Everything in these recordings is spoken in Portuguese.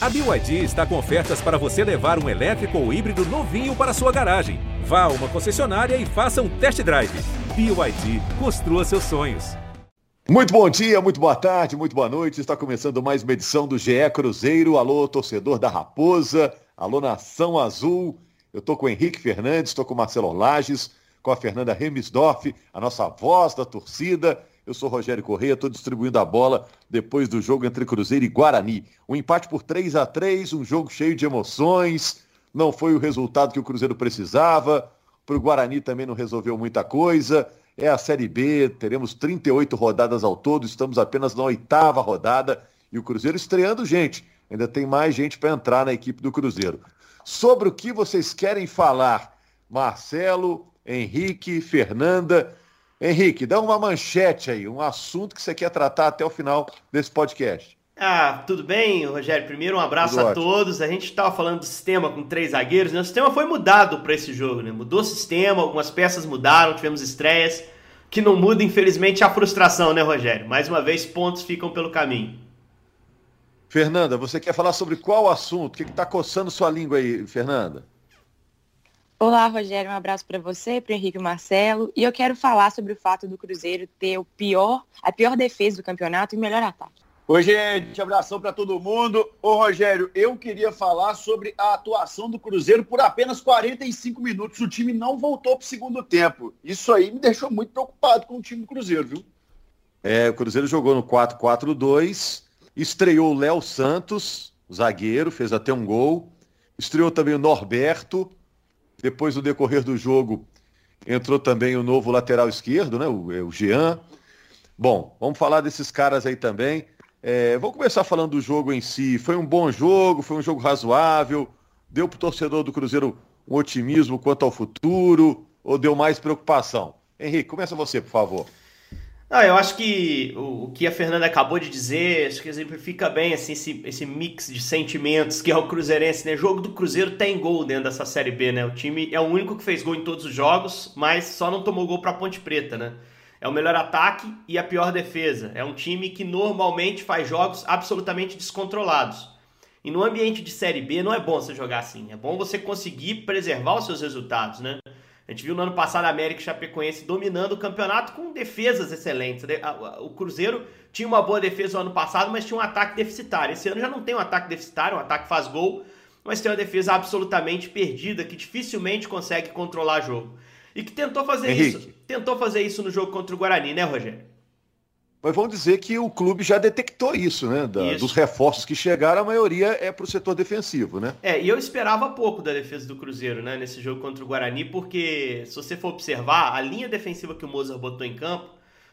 A BYD está com ofertas para você levar um elétrico ou híbrido novinho para sua garagem. Vá a uma concessionária e faça um test drive. BYD, construa seus sonhos. Muito bom dia, muito boa tarde, muito boa noite. Está começando mais uma edição do GE Cruzeiro. Alô, torcedor da Raposa. Alô, Nação Azul. Eu estou com o Henrique Fernandes, estou com o Marcelo Lages, com a Fernanda Remisdorf, a nossa voz da torcida. Eu sou Rogério Correia, estou distribuindo a bola depois do jogo entre Cruzeiro e Guarani. Um empate por 3 a 3 um jogo cheio de emoções. Não foi o resultado que o Cruzeiro precisava. Para o Guarani também não resolveu muita coisa. É a Série B, teremos 38 rodadas ao todo, estamos apenas na oitava rodada e o Cruzeiro estreando gente. Ainda tem mais gente para entrar na equipe do Cruzeiro. Sobre o que vocês querem falar, Marcelo, Henrique, Fernanda, Henrique, dá uma manchete aí, um assunto que você quer tratar até o final desse podcast. Ah, tudo bem, Rogério? Primeiro, um abraço tudo a ótimo. todos. A gente estava falando do sistema com três zagueiros, né? O sistema foi mudado para esse jogo, né? Mudou o sistema, algumas peças mudaram, tivemos estreias. Que não muda, infelizmente, a frustração, né, Rogério? Mais uma vez, pontos ficam pelo caminho. Fernanda, você quer falar sobre qual assunto? O que está coçando sua língua aí, Fernanda? Olá, Rogério, um abraço para você, para o Henrique e Marcelo. E eu quero falar sobre o fato do Cruzeiro ter o pior, a pior defesa do campeonato e o melhor ataque. Oi, gente, abração para todo mundo. Ô, Rogério, eu queria falar sobre a atuação do Cruzeiro por apenas 45 minutos. O time não voltou para o segundo tempo. Isso aí me deixou muito preocupado com o time do Cruzeiro, viu? É, o Cruzeiro jogou no 4-4-2, estreou o Léo Santos, zagueiro, fez até um gol. Estreou também o Norberto, depois, no decorrer do jogo, entrou também o novo lateral esquerdo, né? O, é, o Jean. Bom, vamos falar desses caras aí também. É, vou começar falando do jogo em si. Foi um bom jogo, foi um jogo razoável. Deu para o torcedor do Cruzeiro um otimismo quanto ao futuro ou deu mais preocupação? Henrique, começa você, por favor. Não, eu acho que o, que a Fernanda acabou de dizer, acho que exemplifica bem assim, esse, esse mix de sentimentos que é o Cruzeirense, né? O jogo do Cruzeiro tem gol dentro dessa Série B, né? O time é o único que fez gol em todos os jogos, mas só não tomou gol para Ponte Preta, né? É o melhor ataque e a pior defesa. É um time que normalmente faz jogos absolutamente descontrolados. E no ambiente de Série B não é bom você jogar assim. É bom você conseguir preservar os seus resultados, né? A gente viu no ano passado a América e Chapecoense dominando o campeonato com defesas excelentes. O Cruzeiro tinha uma boa defesa no ano passado, mas tinha um ataque deficitário. Esse ano já não tem um ataque deficitário, um ataque faz gol, mas tem uma defesa absolutamente perdida que dificilmente consegue controlar jogo. E que tentou fazer Henrique. isso. Tentou fazer isso no jogo contra o Guarani, né, Rogério? Mas vamos dizer que o clube já detectou isso, né? Da, isso. Dos reforços que chegaram, a maioria é para o setor defensivo, né? É, e eu esperava pouco da defesa do Cruzeiro, né? Nesse jogo contra o Guarani, porque se você for observar, a linha defensiva que o Mozart botou em campo,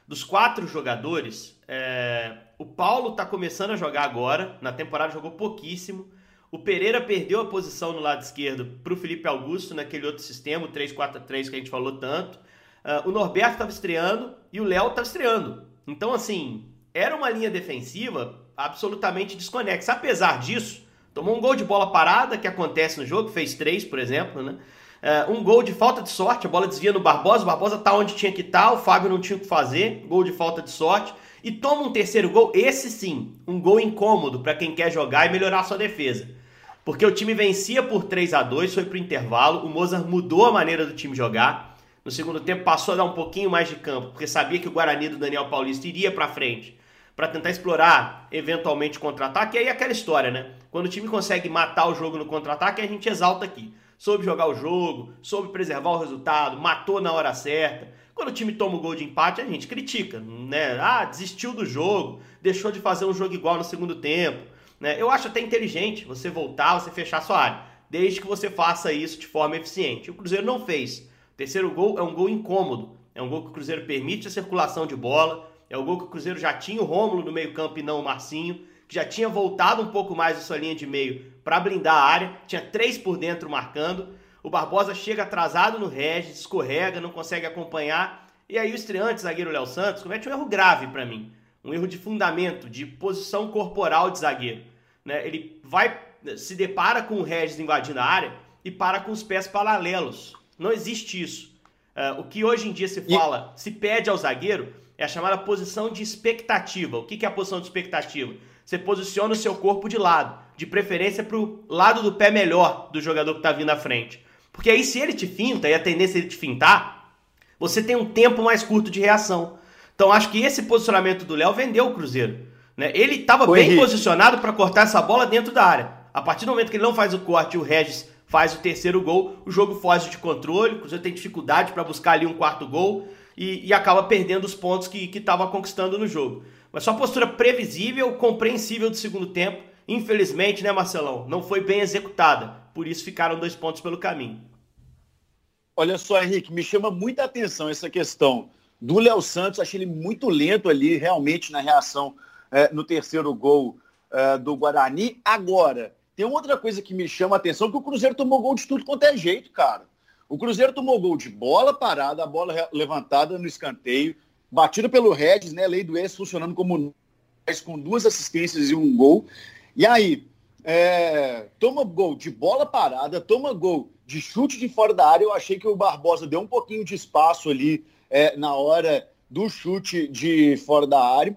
dos quatro jogadores, é... o Paulo está começando a jogar agora, na temporada jogou pouquíssimo. O Pereira perdeu a posição no lado esquerdo para o Felipe Augusto naquele outro sistema, o 3-4-3 que a gente falou tanto. Uh, o Norberto estava estreando e o Léo estava estreando. Então, assim, era uma linha defensiva absolutamente desconexa. Apesar disso, tomou um gol de bola parada, que acontece no jogo, fez três, por exemplo, né? Uh, um gol de falta de sorte, a bola desvia no Barbosa, o Barbosa tá onde tinha que estar, tá, o Fábio não tinha o que fazer, gol de falta de sorte. E toma um terceiro gol, esse sim, um gol incômodo para quem quer jogar e melhorar sua defesa. Porque o time vencia por 3 a 2 foi pro intervalo, o Mozart mudou a maneira do time jogar. No segundo tempo passou a dar um pouquinho mais de campo, porque sabia que o Guarani do Daniel Paulista iria para frente para tentar explorar eventualmente contra-ataque. E aí aquela história, né? Quando o time consegue matar o jogo no contra-ataque, a gente exalta aqui. Soube jogar o jogo, soube preservar o resultado, matou na hora certa. Quando o time toma o gol de empate, a gente critica, né? Ah, desistiu do jogo, deixou de fazer um jogo igual no segundo tempo. Né? Eu acho até inteligente você voltar, você fechar sua área, desde que você faça isso de forma eficiente. O Cruzeiro não fez. Terceiro gol é um gol incômodo. É um gol que o Cruzeiro permite a circulação de bola. É o gol que o Cruzeiro já tinha o Rômulo no meio-campo e não o Marcinho, que já tinha voltado um pouco mais a sua linha de meio para blindar a área. Tinha três por dentro marcando. O Barbosa chega atrasado no Regis, escorrega, não consegue acompanhar. E aí o estreante, zagueiro Léo Santos, comete um erro grave para mim. Um erro de fundamento, de posição corporal de zagueiro. Né? Ele vai, se depara com o Regis invadindo a área e para com os pés paralelos. Não existe isso. Uh, o que hoje em dia se fala, e... se pede ao zagueiro, é a chamada posição de expectativa. O que, que é a posição de expectativa? Você posiciona o seu corpo de lado, de preferência para o lado do pé melhor do jogador que está vindo à frente. Porque aí, se ele te finta, e a tendência é ele te fintar, você tem um tempo mais curto de reação. Então, acho que esse posicionamento do Léo vendeu o Cruzeiro. Né? Ele estava bem Henrique. posicionado para cortar essa bola dentro da área. A partir do momento que ele não faz o corte e o Regis faz o terceiro gol, o jogo foge de controle, o Cruzeiro tem dificuldade para buscar ali um quarto gol e, e acaba perdendo os pontos que estava conquistando no jogo. Mas só postura previsível, compreensível do segundo tempo. Infelizmente, né, Marcelão? Não foi bem executada. Por isso ficaram dois pontos pelo caminho. Olha só, Henrique, me chama muita atenção essa questão do Léo Santos. Achei ele muito lento ali, realmente, na reação é, no terceiro gol é, do Guarani. Agora, tem outra coisa que me chama a atenção, que o Cruzeiro tomou gol de tudo quanto é jeito, cara. O Cruzeiro tomou gol de bola parada, a bola levantada no escanteio, batida pelo Regis, né? Lei do ex funcionando como com duas assistências e um gol. E aí, é, toma gol de bola parada, toma gol de chute de fora da área. Eu achei que o Barbosa deu um pouquinho de espaço ali é, na hora do chute de fora da área.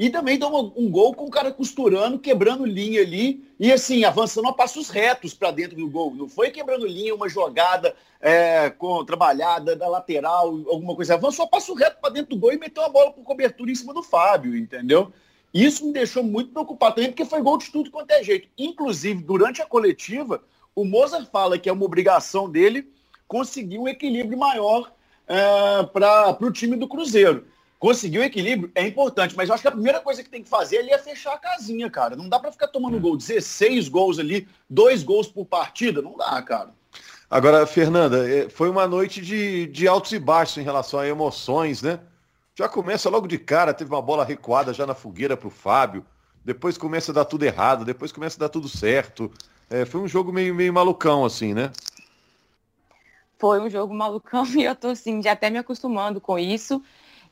E também dá um, um, gol com o cara costurando, quebrando linha ali e assim, avançando a passos retos para dentro do gol. Não foi quebrando linha, uma jogada é, com trabalhada da lateral, alguma coisa. Avançou a passo reto para dentro do gol e meteu a bola com cobertura em cima do Fábio, entendeu? Isso me deixou muito preocupado também, porque foi gol de tudo quanto é jeito. Inclusive, durante a coletiva, o Mozart fala que é uma obrigação dele conseguir um equilíbrio maior é, para o time do Cruzeiro conseguir o equilíbrio é importante, mas eu acho que a primeira coisa que tem que fazer ali é fechar a casinha, cara. Não dá para ficar tomando gol, 16 gols ali, dois gols por partida, não dá, cara. Agora, Fernanda, é, foi uma noite de, de altos e baixos em relação a emoções, né? Já começa logo de cara, teve uma bola recuada já na fogueira para o Fábio, depois começa a dar tudo errado, depois começa a dar tudo certo. É, foi um jogo meio, meio malucão, assim, né? Foi um jogo malucão e eu tô assim, já até me acostumando com isso.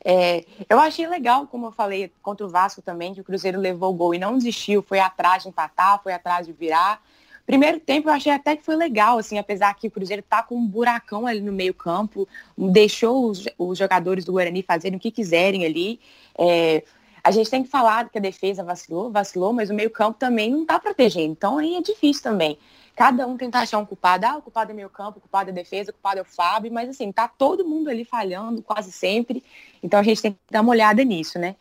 É, eu achei legal, como eu falei, contra o Vasco também, que o Cruzeiro levou o gol e não desistiu, foi atrás de empatar, foi atrás de virar. Primeiro tempo eu achei até que foi legal, assim, apesar que o Cruzeiro tá com um buracão ali no meio campo, deixou os, os jogadores do Guarani fazerem o que quiserem ali. É, a gente tem que falar que a defesa vacilou, vacilou, mas o meio campo também não tá protegendo, então aí é difícil também cada um tentar achar um culpado. Ah, o culpado é meio campo, o culpado é defesa, o culpado é o Fábio, mas assim, tá todo mundo ali falhando quase sempre. Então a gente tem que dar uma olhada nisso, né?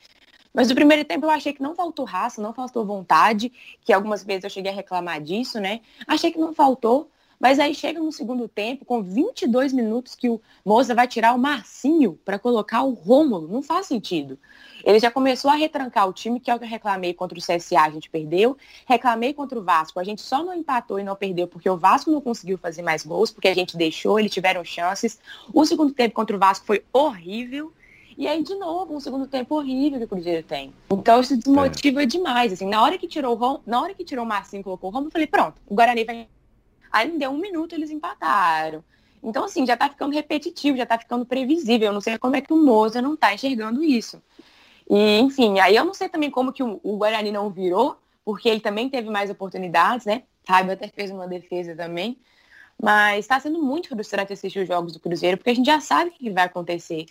Mas no primeiro tempo eu achei que não faltou raça, não faltou vontade, que algumas vezes eu cheguei a reclamar disso, né? Achei que não faltou, mas aí chega no segundo tempo, com 22 minutos, que o Moza vai tirar o Marcinho para colocar o Rômulo. Não faz sentido. Ele já começou a retrancar o time, que é o que eu reclamei contra o CSA, a gente perdeu. Reclamei contra o Vasco, a gente só não empatou e não perdeu porque o Vasco não conseguiu fazer mais gols, porque a gente deixou, eles tiveram chances. O segundo tempo contra o Vasco foi horrível. E aí, de novo, um segundo tempo horrível que o Cruzeiro tem. Então isso desmotiva é. demais. Assim, na hora que tirou o Rom, na hora que tirou o Marcinho e colocou o Romulo, eu falei, pronto, o Guarani vai Aí não deu um minuto, eles empataram. Então, assim, já tá ficando repetitivo, já tá ficando previsível. Eu não sei como é que o Moza não tá enxergando isso. E, enfim, aí eu não sei também como que o, o Guarani não virou, porque ele também teve mais oportunidades, né? Raiba até fez uma defesa também. Mas está sendo muito frustrante assistir os jogos do Cruzeiro, porque a gente já sabe o que vai acontecer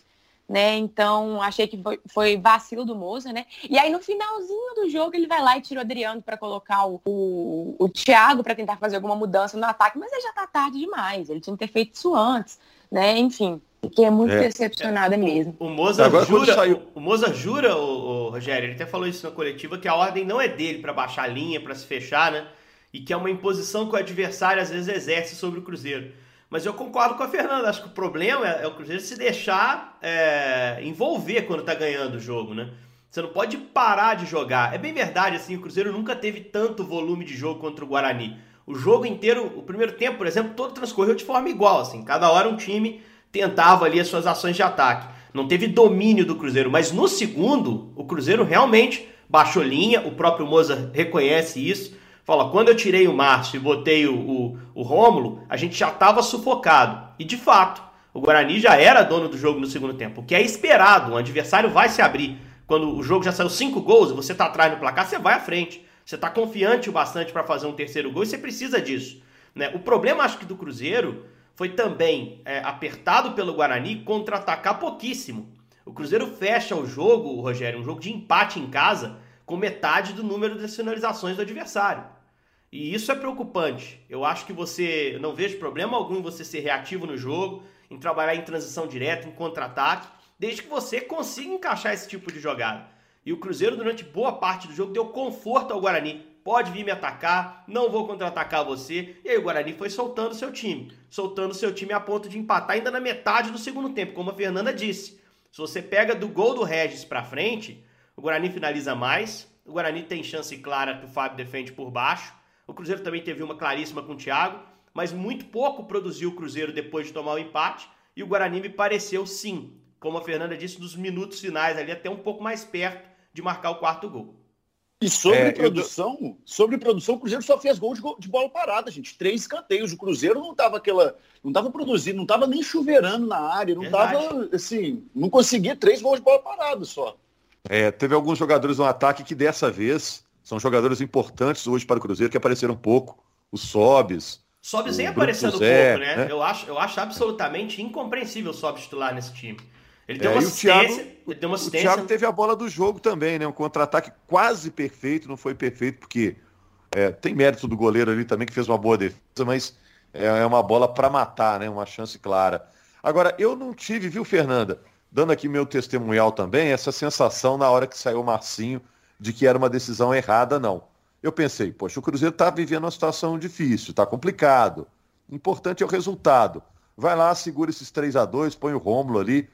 né? Então, achei que foi, foi, vacilo do Moza, né? E aí, no finalzinho do jogo, ele vai lá e tira o Adriano para colocar o, o, o Thiago para tentar fazer alguma mudança no ataque, mas aí já tá tarde demais. Ele tinha que ter feito isso antes, né? Enfim, fiquei muito é. decepcionada é, mesmo. O, o Moza jura, saiu... o, o Moza jura, o, o, Rogério, ele até falou isso na coletiva, que a ordem não é dele para baixar a linha, para se fechar, né? E que é uma imposição que o adversário às vezes exerce sobre o Cruzeiro. Mas eu concordo com a Fernanda. Acho que o problema é, é o Cruzeiro se deixar é, envolver quando tá ganhando o jogo, né? Você não pode parar de jogar. É bem verdade, assim, o Cruzeiro nunca teve tanto volume de jogo contra o Guarani. O jogo inteiro, o primeiro tempo, por exemplo, todo transcorreu de forma igual, assim. Cada hora um time tentava ali as suas ações de ataque. Não teve domínio do Cruzeiro, mas no segundo, o Cruzeiro realmente baixou linha, o próprio Moza reconhece isso Fala, quando eu tirei o Márcio e botei o, o, o Rômulo, a gente já estava sufocado. E de fato, o Guarani já era dono do jogo no segundo tempo. O que é esperado, o adversário vai se abrir. Quando o jogo já saiu cinco gols, você está atrás no placar, você vai à frente. Você está confiante o bastante para fazer um terceiro gol e você precisa disso. Né? O problema, acho que, do Cruzeiro foi também é, apertado pelo Guarani contra-atacar pouquíssimo. O Cruzeiro fecha o jogo, Rogério, um jogo de empate em casa, com metade do número de finalizações do adversário. E isso é preocupante. Eu acho que você. Eu não vejo problema algum em você ser reativo no jogo, em trabalhar em transição direta, em contra-ataque, desde que você consiga encaixar esse tipo de jogada. E o Cruzeiro, durante boa parte do jogo, deu conforto ao Guarani. Pode vir me atacar, não vou contra-atacar você. E aí o Guarani foi soltando seu time. Soltando seu time a ponto de empatar ainda na metade do segundo tempo, como a Fernanda disse. Se você pega do gol do Regis para frente, o Guarani finaliza mais. O Guarani tem chance clara que o Fábio defende por baixo. O Cruzeiro também teve uma claríssima com o Thiago, mas muito pouco produziu o Cruzeiro depois de tomar o empate. E o Guarani me pareceu sim, como a Fernanda disse, nos minutos finais ali, até um pouco mais perto de marcar o quarto gol. E sobre é, produção, eu... sobre produção, o Cruzeiro só fez gol de, de, bola parada, gente. Três escanteios. O Cruzeiro não estava aquela, não estava produzindo, não estava nem chuveirando na área, não estava assim, não conseguia três gols de bola parada só. É, teve alguns jogadores no ataque que dessa vez são jogadores importantes hoje para o Cruzeiro que apareceram um pouco. Os Sobes. Sobes vem aparecendo José, pouco, né? né? Eu, acho, eu acho absolutamente incompreensível o Sobes titular nesse time. Ele deu, é, uma assistência, Thiago, ele deu uma assistência. O Thiago teve a bola do jogo também, né? Um contra-ataque quase perfeito, não foi perfeito, porque é, tem mérito do goleiro ali também, que fez uma boa defesa, mas é, é uma bola para matar, né? Uma chance clara. Agora, eu não tive, viu, Fernanda? Dando aqui meu testemunhal também, essa sensação na hora que saiu o Marcinho de que era uma decisão errada, não. Eu pensei, poxa, o Cruzeiro está vivendo uma situação difícil, está complicado. Importante é o resultado. Vai lá, segura esses 3 a 2 põe o Rômulo ali.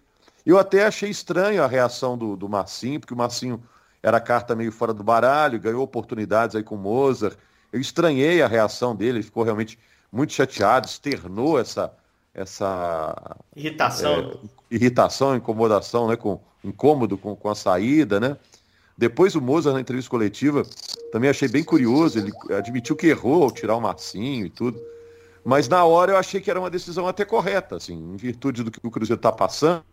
Eu até achei estranho a reação do, do Marcinho, porque o Marcinho era carta meio fora do baralho, ganhou oportunidades aí com o Mozart. Eu estranhei a reação dele, ele ficou realmente muito chateado, externou essa, essa irritação, é, irritação, incomodação, né, com incômodo com, com a saída, né? Depois o Mozart na entrevista coletiva, também achei bem curioso, ele admitiu que errou ao tirar o Marcinho e tudo. Mas na hora eu achei que era uma decisão até correta, assim, em virtude do que o Cruzeiro está passando,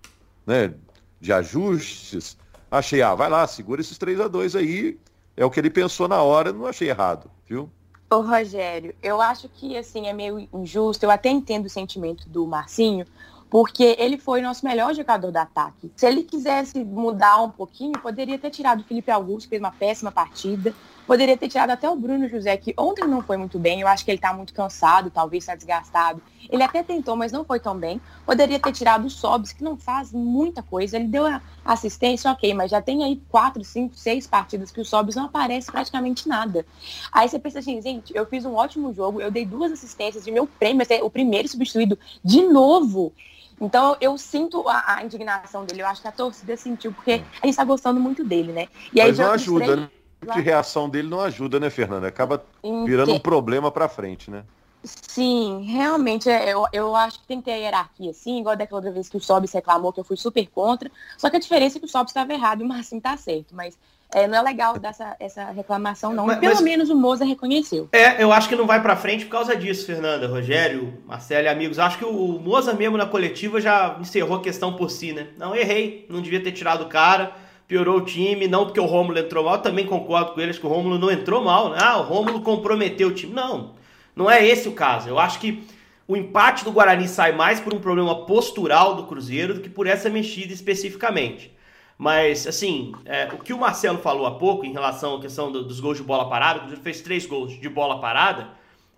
né, de ajustes. Achei, ah, vai lá, segura esses 3 a 2 aí. É o que ele pensou na hora, não achei errado, viu? Ô, Rogério, eu acho que, assim, é meio injusto, eu até entendo o sentimento do Marcinho, porque ele foi nosso melhor jogador do ataque. Se ele quisesse mudar um pouquinho, poderia ter tirado o Felipe Augusto, que fez uma péssima partida. Poderia ter tirado até o Bruno José, que ontem não foi muito bem. Eu acho que ele está muito cansado, talvez está desgastado. Ele até tentou, mas não foi tão bem. Poderia ter tirado o Sobs, que não faz muita coisa. Ele deu a assistência, ok, mas já tem aí quatro, cinco, seis partidas que o Sobs não aparece praticamente nada. Aí você pensa assim, gente, eu fiz um ótimo jogo, eu dei duas assistências de meu prêmio, o primeiro substituído de novo. Então eu sinto a, a, indignação dele, eu acho que a torcida sentiu, porque a gente está gostando muito dele, né? E aí, Mas não ajuda, três... né? A reação dele não ajuda, né, Fernanda? Acaba virando um problema para frente, né? Sim, realmente, é, eu, eu acho que tem que ter a hierarquia, sim, igual daquela outra vez que o Sobis reclamou, que eu fui super contra, só que a diferença é que o Sobis estava errado e o Marcinho está certo, mas é, não é legal dessa essa reclamação, não. Mas, Pelo mas, menos o Moza reconheceu. É, eu acho que não vai para frente por causa disso, Fernanda, Rogério, Marcelo e amigos. Acho que o Moza mesmo na coletiva já encerrou a questão por si, né? Não, errei, não devia ter tirado o cara, piorou o time, não porque o Rômulo entrou mal, também concordo com eles que o Rômulo não entrou mal, né? Ah, o Rômulo comprometeu o time. Não, não é esse o caso. Eu acho que o empate do Guarani sai mais por um problema postural do Cruzeiro do que por essa mexida especificamente. Mas, assim, é, o que o Marcelo falou há pouco em relação à questão do, dos gols de bola parada, Cruzeiro fez três gols de bola parada,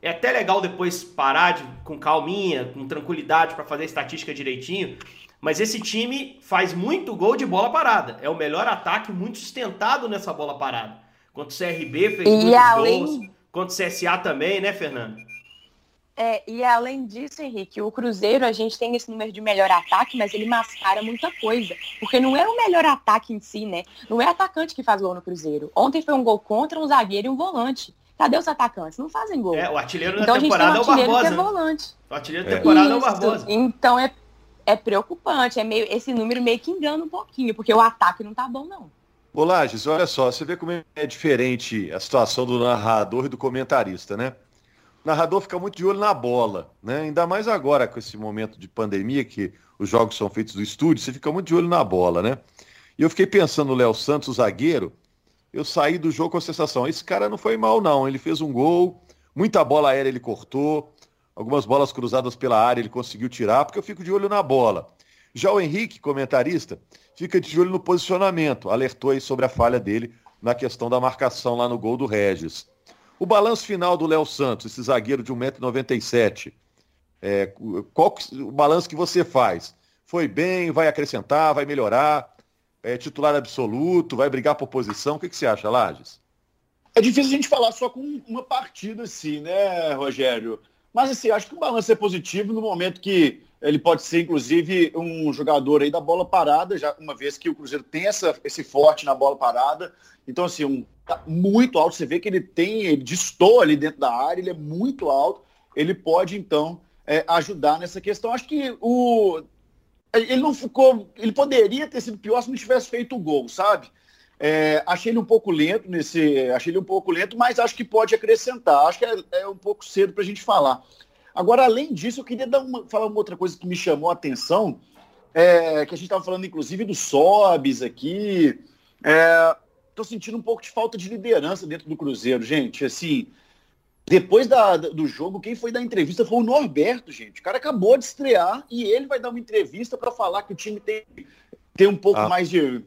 é até legal depois parar de, com calminha, com tranquilidade para fazer a estatística direitinho. Mas esse time faz muito gol de bola parada. É o melhor ataque muito sustentado nessa bola parada. Quanto o CRB fez e muitos além... gols, quanto o CSA também, né, Fernando? É, e além disso, Henrique, o Cruzeiro, a gente tem esse número de melhor ataque, mas ele mascara muita coisa. Porque não é o melhor ataque em si, né? Não é atacante que faz gol no Cruzeiro. Ontem foi um gol contra um zagueiro e um volante. Cadê os atacantes? Não fazem gol. É, o artilheiro então, da temporada um artilheiro é o Barbosa. Que é volante. O artilheiro da temporada Isso. é o Barbosa. Então é, é preocupante. É meio, esse número meio que engana um pouquinho, porque o ataque não tá bom, não. Ô Lages, olha só, você vê como é diferente a situação do narrador e do comentarista, né? Narrador fica muito de olho na bola, né? Ainda mais agora com esse momento de pandemia que os jogos são feitos do estúdio, você fica muito de olho na bola, né? E eu fiquei pensando no Léo Santos, o zagueiro, eu saí do jogo com a sensação, esse cara não foi mal não, ele fez um gol, muita bola aérea ele cortou, algumas bolas cruzadas pela área ele conseguiu tirar, porque eu fico de olho na bola. Já o Henrique, comentarista, fica de olho no posicionamento, alertou aí sobre a falha dele na questão da marcação lá no gol do Regis. O balanço final do Léo Santos, esse zagueiro de 1,97m, é, qual o balanço que você faz? Foi bem, vai acrescentar, vai melhorar? É titular absoluto, vai brigar por posição? O que, que você acha, Lages? É difícil a gente falar só com uma partida assim, né, Rogério? Mas assim, acho que o balanço é positivo no momento que ele pode ser, inclusive, um jogador aí da bola parada, já uma vez que o Cruzeiro tem essa, esse forte na bola parada. Então, assim, um tá muito alto. Você vê que ele tem, ele distou ali dentro da área, ele é muito alto. Ele pode, então, é, ajudar nessa questão. Acho que o. Ele não ficou. Ele poderia ter sido pior se não tivesse feito o gol, sabe? É, achei ele um pouco lento nesse. Achei ele um pouco lento, mas acho que pode acrescentar. Acho que é, é um pouco cedo para a gente falar. Agora, além disso, eu queria dar uma, falar uma outra coisa que me chamou a atenção, é, que a gente estava falando, inclusive, do Sobis aqui. Estou é, sentindo um pouco de falta de liderança dentro do Cruzeiro, gente. Assim, depois da, do jogo, quem foi dar entrevista foi o Norberto, gente. O cara acabou de estrear e ele vai dar uma entrevista para falar que o time tem, tem um pouco ah. mais de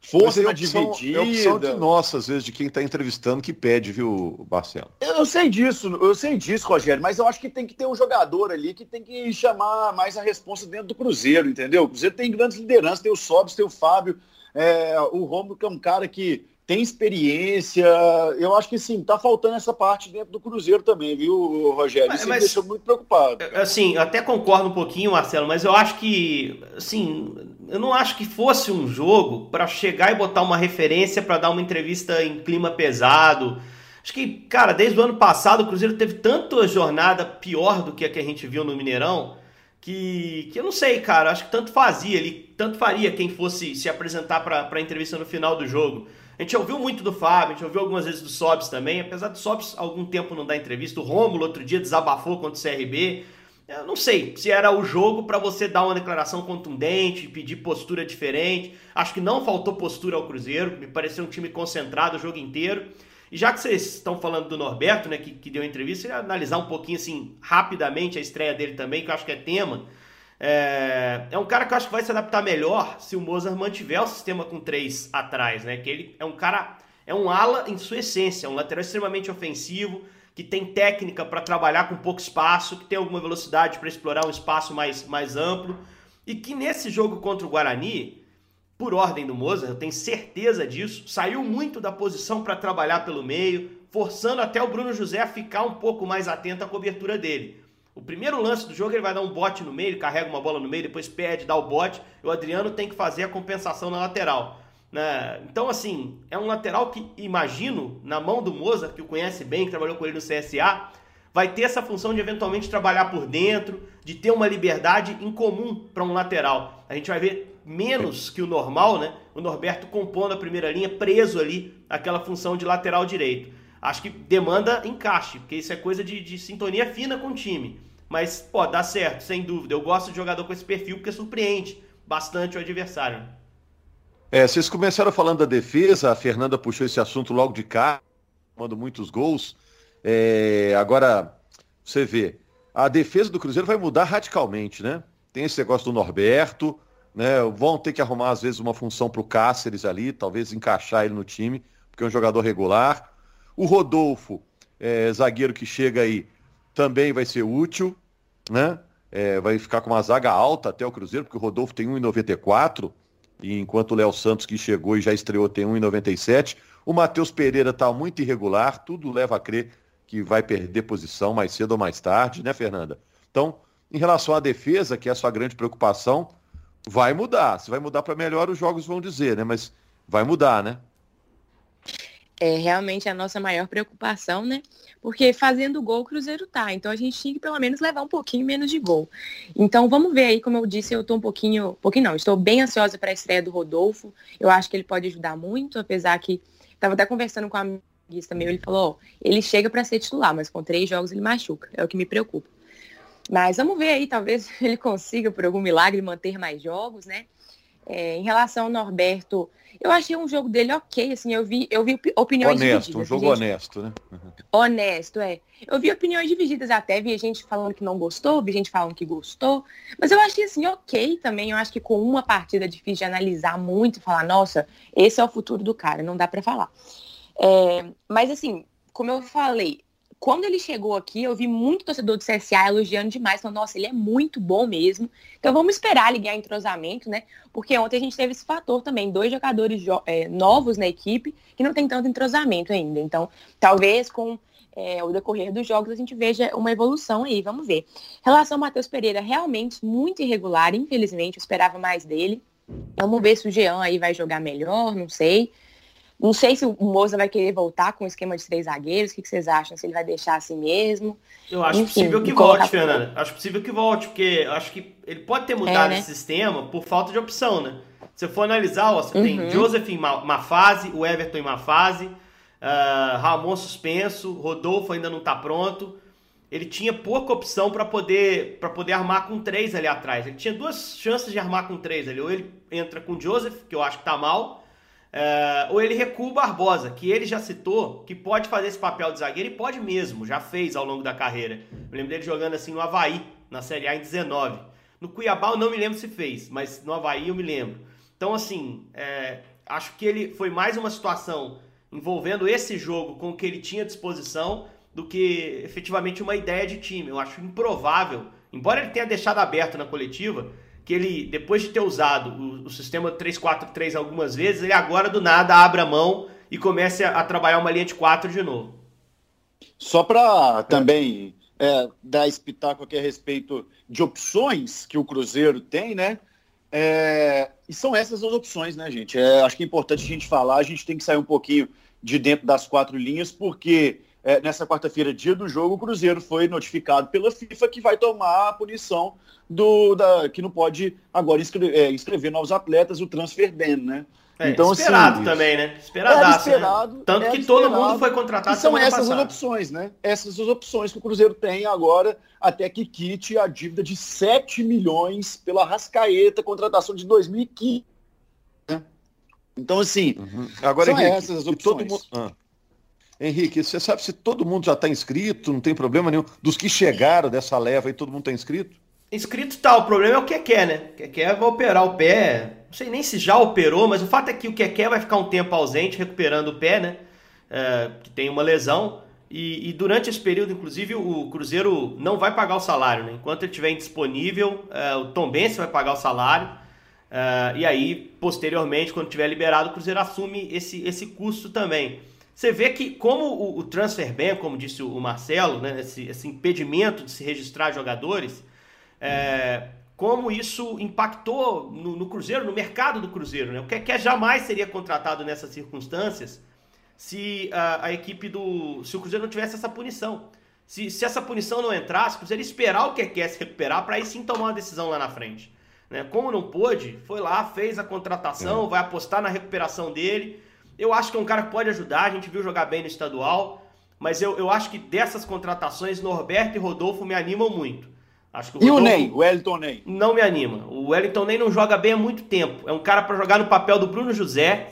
força é opção, dividida. É opção de nossa, às vezes, de quem está entrevistando que pede, viu, Marcelo? Eu, sei disso, eu sei disso, Rogério, mas eu acho que tem que ter um jogador ali que tem que chamar mais a responsa dentro do Cruzeiro, entendeu? O Cruzeiro tem grandes lideranças, tem o Sobs, tem o Fábio, é, o Romulo, que é um cara que tem experiência. Eu acho que sim, tá faltando essa parte dentro do Cruzeiro também, viu, Rogério? Isso mas, me deixou muito preocupado. Assim, eu até concordo um pouquinho, Marcelo, mas eu acho que, assim, eu não acho que fosse um jogo para chegar e botar uma referência para dar uma entrevista em clima pesado. Acho que, cara, desde o ano passado o Cruzeiro teve tanto a jornada pior do que a que a gente viu no Mineirão, que, que eu não sei, cara. Acho que tanto fazia ele, tanto faria quem fosse se apresentar para a entrevista no final do jogo. A gente ouviu muito do Fábio, a gente ouviu algumas vezes do Sobs também, apesar do Sobs algum tempo não dar entrevista. O Rômulo outro dia desabafou contra o CRB. Eu não sei se era o jogo para você dar uma declaração contundente, pedir postura diferente. Acho que não faltou postura ao Cruzeiro, me pareceu um time concentrado o jogo inteiro. E já que vocês estão falando do Norberto, né, que, que deu entrevista, eu ia analisar um pouquinho assim, rapidamente a estreia dele também, que eu acho que é tema. É, é um cara que eu acho que vai se adaptar melhor se o Mozart mantiver o sistema com três atrás, né? Que ele é um cara, é um ala em sua essência, um lateral extremamente ofensivo, que tem técnica para trabalhar com pouco espaço, que tem alguma velocidade para explorar um espaço mais, mais amplo. E que nesse jogo contra o Guarani, por ordem do Mozart, eu tenho certeza disso, saiu muito da posição para trabalhar pelo meio, forçando até o Bruno José a ficar um pouco mais atento à cobertura dele. O primeiro lance do jogo ele vai dar um bote no meio, ele carrega uma bola no meio, depois pede, dá o bote, e o Adriano tem que fazer a compensação na lateral. Né? Então, assim, é um lateral que imagino, na mão do Mozart, que o conhece bem, que trabalhou com ele no CSA, vai ter essa função de eventualmente trabalhar por dentro, de ter uma liberdade incomum para um lateral. A gente vai ver menos que o normal, né? O Norberto compondo a primeira linha, preso ali aquela função de lateral direito acho que demanda encaixe, porque isso é coisa de, de sintonia fina com o time. Mas, pô, dá certo, sem dúvida. Eu gosto de jogador com esse perfil porque surpreende bastante o adversário. É, vocês começaram falando da defesa, a Fernanda puxou esse assunto logo de cá, tomando muitos gols. É, agora, você vê, a defesa do Cruzeiro vai mudar radicalmente, né? Tem esse negócio do Norberto, né? Vão ter que arrumar, às vezes, uma função para o Cáceres ali, talvez encaixar ele no time, porque é um jogador regular. O Rodolfo, é, zagueiro que chega aí, também vai ser útil, né? É, vai ficar com uma zaga alta até o Cruzeiro, porque o Rodolfo tem 1,94, e enquanto o Léo Santos, que chegou e já estreou, tem 1,97. O Matheus Pereira está muito irregular, tudo leva a crer que vai perder posição mais cedo ou mais tarde, né, Fernanda? Então, em relação à defesa, que é a sua grande preocupação, vai mudar. Se vai mudar para melhor, os jogos vão dizer, né? Mas vai mudar, né? É realmente a nossa maior preocupação, né? Porque fazendo gol o Cruzeiro tá. Então a gente tinha que pelo menos levar um pouquinho menos de gol. Então vamos ver aí, como eu disse, eu tô um pouquinho, pouquinho não, estou bem ansiosa para a estreia do Rodolfo. Eu acho que ele pode ajudar muito, apesar que estava até conversando com a amiguista meu, ele falou, ó, ele chega para ser titular, mas com três jogos ele machuca. É o que me preocupa. Mas vamos ver aí, talvez ele consiga, por algum milagre, manter mais jogos, né? É, em relação ao Norberto, eu achei um jogo dele ok, assim, eu vi, eu vi opiniões honesto, divididas. um jogo gente... honesto, né? Uhum. Honesto, é. Eu vi opiniões divididas até, vi gente falando que não gostou, vi gente falando que gostou, mas eu achei assim, ok também, eu acho que com uma partida difícil de analisar muito e falar, nossa, esse é o futuro do cara, não dá para falar. É, mas assim, como eu falei, quando ele chegou aqui, eu vi muito torcedor do CSA elogiando demais, falando, nossa, ele é muito bom mesmo. Então vamos esperar ele ganhar entrosamento, né? Porque ontem a gente teve esse fator também, dois jogadores é, novos na equipe que não tem tanto entrosamento ainda. Então, talvez com é, o decorrer dos jogos a gente veja uma evolução aí, vamos ver. Relação ao Matheus Pereira, realmente muito irregular, infelizmente, eu esperava mais dele. Vamos ver se o Jean aí vai jogar melhor, não sei. Não sei se o Moza vai querer voltar com o esquema de três zagueiros. O que, vocês acham? Se ele vai deixar assim mesmo? Eu acho Enfim, possível que volte, Fernanda. Acho possível que volte, porque acho que ele pode ter mudado é, né? esse sistema por falta de opção, né? Se for analisar, ó, você uhum. tem Joseph em uma, fase, o Everton em uma fase, uh, Ramon suspenso, Rodolfo ainda não está pronto. Ele tinha pouca opção para poder para poder armar com três ali atrás. Ele tinha duas chances de armar com três ali. Ou ele entra com Joseph, que eu acho que está mal, é, ou ele recua o Barbosa, que ele já citou, que pode fazer esse papel de zagueiro e pode mesmo, já fez ao longo da carreira. Eu lembro dele jogando assim no Havaí, na Série A em 19. No Cuiabá eu não me lembro se fez, mas no Havaí eu me lembro. Então, assim, é, acho que ele foi mais uma situação envolvendo esse jogo com o que ele tinha à disposição do que efetivamente uma ideia de time. Eu acho improvável, embora ele tenha deixado aberto na coletiva, que ele, depois de ter usado o, o sistema 3-4-3 algumas vezes, ele agora do nada abre a mão e comece a, a trabalhar uma linha de 4 de novo. Só para também é, dar espetáculo aqui a respeito de opções que o Cruzeiro tem, né? É, e são essas as opções, né, gente? É, acho que é importante a gente falar, a gente tem que sair um pouquinho de dentro das quatro linhas, porque é, nessa quarta-feira, dia do jogo, o Cruzeiro foi notificado pela FIFA que vai tomar a punição do, da, que não pode agora inscrever, é, inscrever novos atletas, o transfer ban, né? É, então, assim, esperado assim, também, né? Esperadaço, né? esperado, né? Tanto que esperado, todo mundo foi contratado. E são essas passada. as opções, né? Essas as opções que o Cruzeiro tem agora, até que quite a dívida de 7 milhões pela Rascaeta, contratação de 2015. Né? Então, assim, uhum. agora, são Henrique, essas as opções. Mundo... Ah. Henrique, você sabe se todo mundo já está inscrito, não tem problema nenhum. Dos que chegaram dessa leva e todo mundo está inscrito? Inscrito tá, o problema é o Keké, né? O Keké vai operar o pé. Não sei nem se já operou, mas o fato é que o Keké vai ficar um tempo ausente, recuperando o pé, né? É, que tem uma lesão. E, e, durante esse período, inclusive, o Cruzeiro não vai pagar o salário, né? Enquanto ele estiver indisponível, é, o Tom Bense vai pagar o salário. É, e aí, posteriormente, quando tiver liberado, o Cruzeiro assume esse, esse custo também. Você vê que, como o, o transfer ban, como disse o Marcelo, né? esse, esse impedimento de se registrar jogadores é, como isso impactou no, no, Cruzeiro, no mercado do Cruzeiro. Né? O que, que jamais seria contratado nessas circunstâncias se a, a, equipe do. se o Cruzeiro não tivesse essa punição. Se, se essa punição não entrasse, o Cruzeiro esperar o que quer se recuperar para aí sim tomar uma decisão lá na frente. Né? Como não pôde, foi lá, fez a contratação, vai apostar na recuperação dele. Eu acho que é um cara que pode ajudar, a gente viu jogar bem no estadual, mas eu, eu acho que dessas contratações, Norberto e Rodolfo me animam muito. Acho que o e Rodolfo o Ney, o Wellington Ney? Não me anima. O Wellington Ney não joga bem há muito tempo. É um cara para jogar no papel do Bruno José,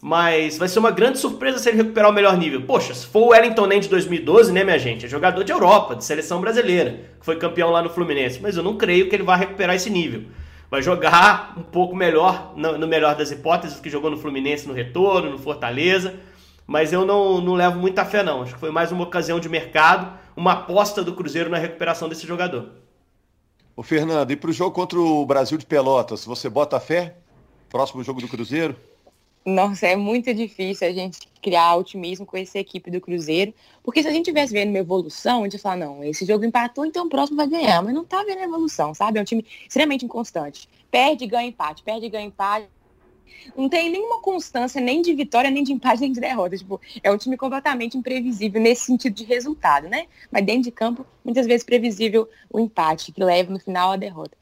mas vai ser uma grande surpresa se ele recuperar o melhor nível. Poxa, se for o Wellington Ney de 2012, né, minha gente? É jogador de Europa, de seleção brasileira, que foi campeão lá no Fluminense. Mas eu não creio que ele vá recuperar esse nível. Vai jogar um pouco melhor, no, melhor das hipóteses, que jogou no Fluminense no retorno, no Fortaleza. Mas eu não, não levo muita fé, não. Acho que foi mais uma ocasião de mercado, uma aposta do Cruzeiro na recuperação desse jogador. Ô Fernando, e para o jogo contra o Brasil de Pelotas, você bota fé? Próximo jogo do Cruzeiro? Nossa, é muito difícil a gente criar otimismo com essa equipe do Cruzeiro, porque se a gente tivesse vendo uma evolução, a gente ia falar, não, esse jogo empatou, então o próximo vai ganhar, mas não tá vendo a evolução, sabe? É um time extremamente inconstante. Perde, ganha, empate, perde, ganha, empate, não tem nenhuma constância nem de vitória, nem de empate, nem de derrota. Tipo, é um time completamente imprevisível nesse sentido de resultado, né? Mas dentro de campo, muitas vezes previsível o empate, que leva no final a derrota.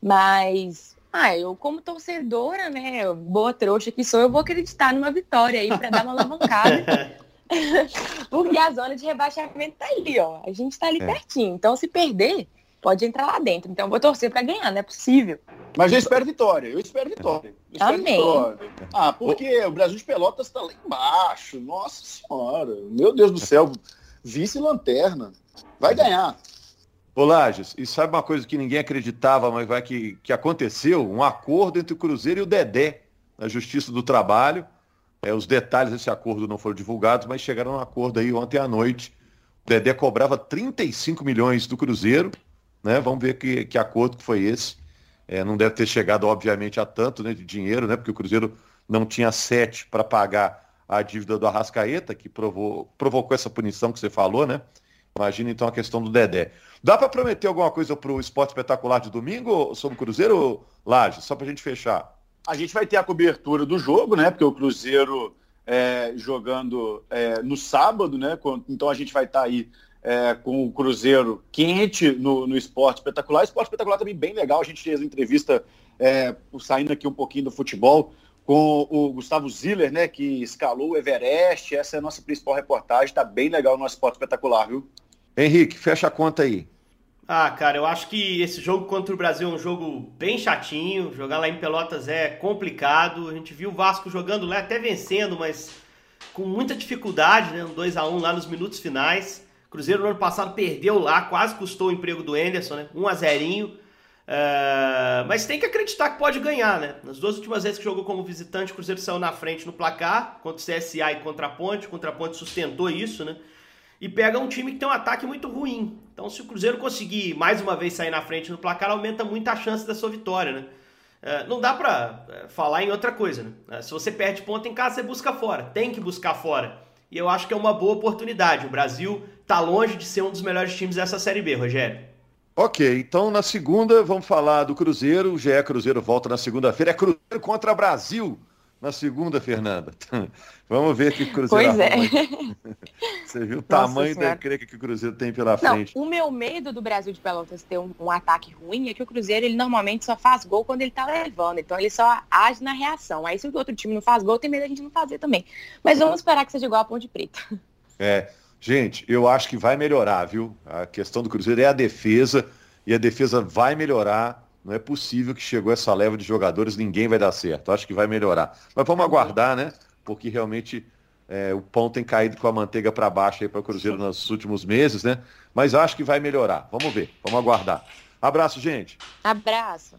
Mas, ah, eu como torcedora, né, boa trouxa que sou, eu vou acreditar numa vitória aí para dar uma alavancada. Porque a zona de rebaixamento tá ali, ó. A gente tá ali é. pertinho. Então, se perder, pode entrar lá dentro. Então, eu vou torcer para ganhar, não é possível. Mas eu espero vitória, eu espero vitória. Eu espero Amém. Vitória. Ah, porque o Brasil de Pelotas está lá embaixo. Nossa Senhora. Meu Deus do céu. Vice-lanterna. Vai ganhar. Ô Lages, e sabe uma coisa que ninguém acreditava, mas vai que, que aconteceu? Um acordo entre o Cruzeiro e o Dedé na Justiça do Trabalho É, os detalhes desse acordo não foram divulgados, mas chegaram a um acordo aí ontem à noite. O Dedé cobrava 35 milhões do Cruzeiro, né? Vamos ver que, que acordo que foi esse. É, não deve ter chegado, obviamente, a tanto né, de dinheiro, né? Porque o Cruzeiro não tinha sete para pagar a dívida do Arrascaeta, que provou, provocou essa punição que você falou, né? Imagina então a questão do Dedé. Dá para prometer alguma coisa para o esporte espetacular de domingo sobre o Cruzeiro, Laje? Só para a gente fechar. A gente vai ter a cobertura do jogo, né? Porque o Cruzeiro é, jogando é, no sábado, né? Então a gente vai estar tá aí é, com o Cruzeiro quente no, no esporte espetacular. Esporte espetacular também bem legal. A gente fez uma entrevista é, saindo aqui um pouquinho do futebol com o Gustavo Ziller, né? Que escalou o Everest. Essa é a nossa principal reportagem. Está bem legal no esporte espetacular, viu? Henrique, fecha a conta aí. Ah, cara, eu acho que esse jogo contra o Brasil é um jogo bem chatinho. Jogar lá em Pelotas é complicado. A gente viu o Vasco jogando lá, até vencendo, mas com muita dificuldade, né? Um 2x1 lá nos minutos finais. Cruzeiro no ano passado perdeu lá, quase custou o emprego do Enderson, né? 1 a 0 uh, Mas tem que acreditar que pode ganhar, né? Nas duas últimas vezes que jogou como visitante, o Cruzeiro saiu na frente no placar, contra o CSA e contra a Ponte. Contra a Ponte sustentou isso, né? E pega um time que tem um ataque muito ruim. Então, se o Cruzeiro conseguir mais uma vez sair na frente no placar, aumenta muito a chance da sua vitória, né? É, não dá pra é, falar em outra coisa, né? É, se você perde ponto em casa, você busca fora. Tem que buscar fora. E eu acho que é uma boa oportunidade. O Brasil tá longe de ser um dos melhores times dessa Série B, Rogério. Ok, então na segunda vamos falar do Cruzeiro. O GE Cruzeiro volta na segunda-feira. É Cruzeiro contra Brasil na segunda, Fernanda. Vamos ver que o Cruzeiro. Pois é. Você viu o tamanho da encrenca que o Cruzeiro tem pela frente. Não, o meu medo do Brasil de Pelotas ter um, um, ataque ruim é que o Cruzeiro ele normalmente só faz gol quando ele tá levando. Então ele só age na reação. Aí se o outro time não faz gol, tem medo da gente não fazer também. Mas vamos esperar que seja igual a Ponte Preta. É. Gente, eu acho que vai melhorar, viu? A questão do Cruzeiro é a defesa. E a defesa vai melhorar não é possível que chegou essa leva de jogadores, ninguém vai dar certo. Acho que vai melhorar. Mas vamos aguardar, né? Porque realmente é, o pão tem caído com a manteiga para baixo aí para o Cruzeiro nos últimos meses, né? Mas acho que vai melhorar. Vamos ver, vamos aguardar. Abraço, gente. Abraço.